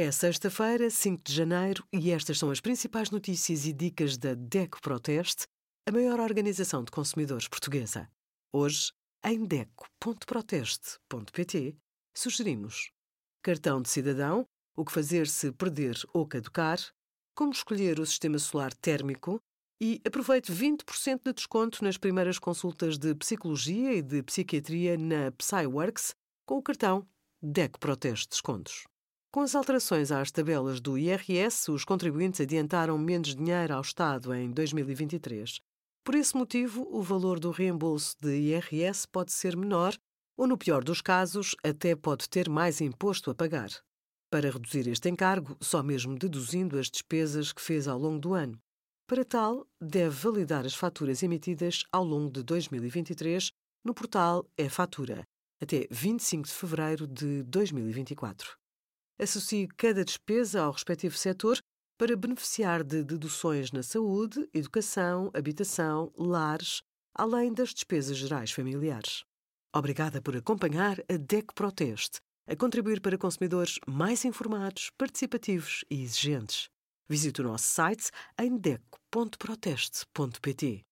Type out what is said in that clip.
É sexta-feira, 5 de janeiro, e estas são as principais notícias e dicas da DECO Proteste, a maior organização de consumidores portuguesa. Hoje, em DECO.proteste.pt, sugerimos cartão de cidadão, o que fazer se perder ou caducar, como escolher o sistema solar térmico e aproveite 20% de desconto nas primeiras consultas de psicologia e de psiquiatria na PsyWorks com o cartão DECO Proteste Descontos. Com as alterações às tabelas do IRS, os contribuintes adiantaram menos dinheiro ao Estado em 2023. Por esse motivo, o valor do reembolso de IRS pode ser menor ou, no pior dos casos, até pode ter mais imposto a pagar. Para reduzir este encargo, só mesmo deduzindo as despesas que fez ao longo do ano. Para tal, deve validar as faturas emitidas ao longo de 2023 no portal e-Fatura, até 25 de fevereiro de 2024. Associe cada despesa ao respectivo setor para beneficiar de deduções na saúde, educação, habitação, lares, além das despesas gerais familiares. Obrigada por acompanhar a DEC Proteste, a contribuir para consumidores mais informados, participativos e exigentes. Visite o nosso site em deco.proteste.pt.